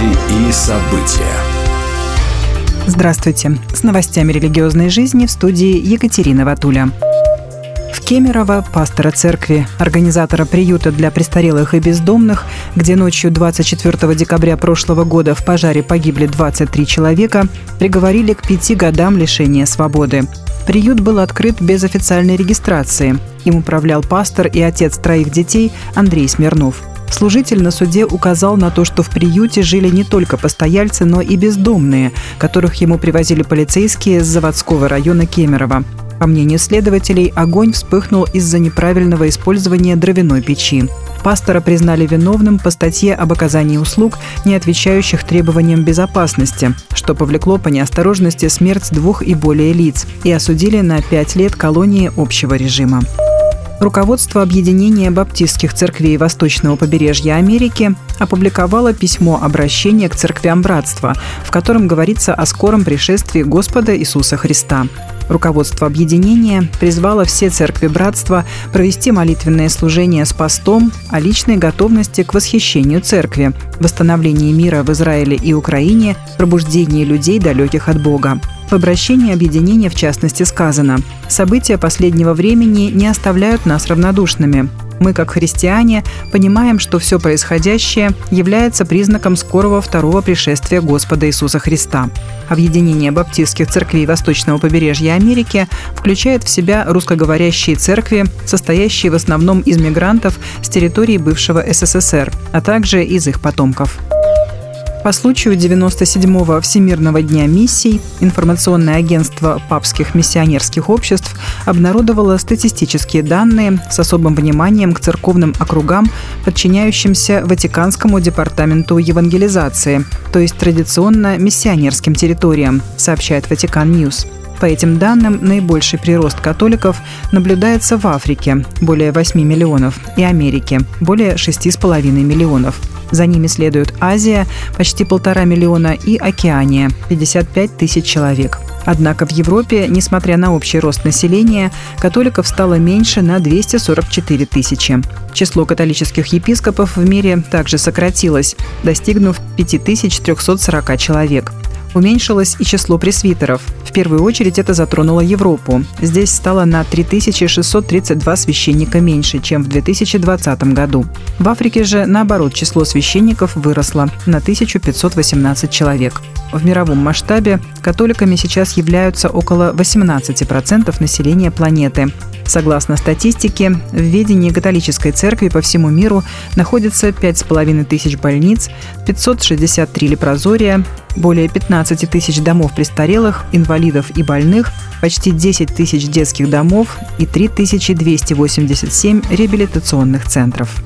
Новости и события. Здравствуйте. С новостями религиозной жизни в студии Екатерина Ватуля. В Кемерово пастора церкви, организатора приюта для престарелых и бездомных, где ночью 24 декабря прошлого года в пожаре погибли 23 человека, приговорили к пяти годам лишения свободы. Приют был открыт без официальной регистрации. Им управлял пастор и отец троих детей Андрей Смирнов – Служитель на суде указал на то, что в приюте жили не только постояльцы, но и бездомные, которых ему привозили полицейские с заводского района Кемерово. По мнению следователей, огонь вспыхнул из-за неправильного использования дровяной печи. Пастора признали виновным по статье об оказании услуг, не отвечающих требованиям безопасности, что повлекло по неосторожности смерть двух и более лиц, и осудили на пять лет колонии общего режима. Руководство Объединения Баптистских церквей Восточного побережья Америки опубликовало письмо обращения к церквям братства, в котором говорится о скором пришествии Господа Иисуса Христа. Руководство объединения призвало все церкви братства провести молитвенное служение с постом о личной готовности к восхищению церкви, восстановлении мира в Израиле и Украине, пробуждении людей, далеких от Бога. В обращении объединения в частности сказано «События последнего времени не оставляют нас равнодушными. Мы, как христиане, понимаем, что все происходящее является признаком скорого второго пришествия Господа Иисуса Христа. Объединение баптистских церквей Восточного побережья Америки включает в себя русскоговорящие церкви, состоящие в основном из мигрантов с территории бывшего СССР, а также из их потомков. По случаю 97-го Всемирного дня миссий информационное агентство папских миссионерских обществ обнародовало статистические данные с особым вниманием к церковным округам, подчиняющимся Ватиканскому департаменту евангелизации, то есть традиционно миссионерским территориям, сообщает Vatican News. По этим данным, наибольший прирост католиков наблюдается в Африке – более 8 миллионов, и Америке – более 6,5 миллионов. За ними следует Азия – почти полтора миллиона и Океания – 55 тысяч человек. Однако в Европе, несмотря на общий рост населения, католиков стало меньше на 244 тысячи. Число католических епископов в мире также сократилось, достигнув 5340 человек. Уменьшилось и число пресвитеров. В первую очередь это затронуло Европу. Здесь стало на 3632 священника меньше, чем в 2020 году. В Африке же, наоборот, число священников выросло на 1518 человек. В мировом масштабе католиками сейчас являются около 18% населения планеты. Согласно статистике, в ведении католической церкви по всему миру находится 5,5 тысяч больниц, 563 лепрозория, более 15 тысяч домов престарелых, инвалидов и больных, почти 10 тысяч детских домов и 3287 реабилитационных центров.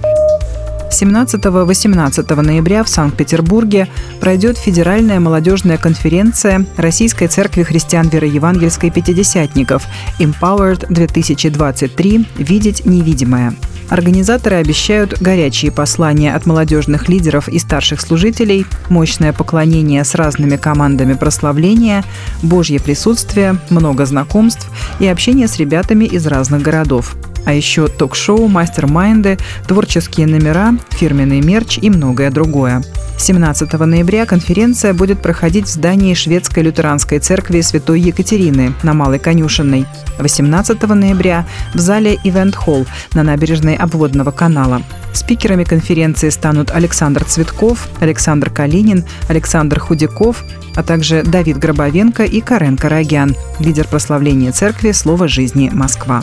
17-18 ноября в Санкт-Петербурге пройдет Федеральная молодежная конференция Российской Церкви Христиан Вероевангельской Пятидесятников «Empowered 2023. Видеть невидимое». Организаторы обещают горячие послания от молодежных лидеров и старших служителей, мощное поклонение с разными командами прославления, Божье присутствие, много знакомств и общение с ребятами из разных городов а еще ток-шоу, мастер-майнды, творческие номера, фирменный мерч и многое другое. 17 ноября конференция будет проходить в здании Шведской лютеранской церкви Святой Екатерины на Малой Конюшенной. 18 ноября в зале Event Hall на набережной обводного канала. Спикерами конференции станут Александр Цветков, Александр Калинин, Александр Худяков, а также Давид Гробовенко и Карен Карагян, лидер прославления церкви «Слово жизни. Москва».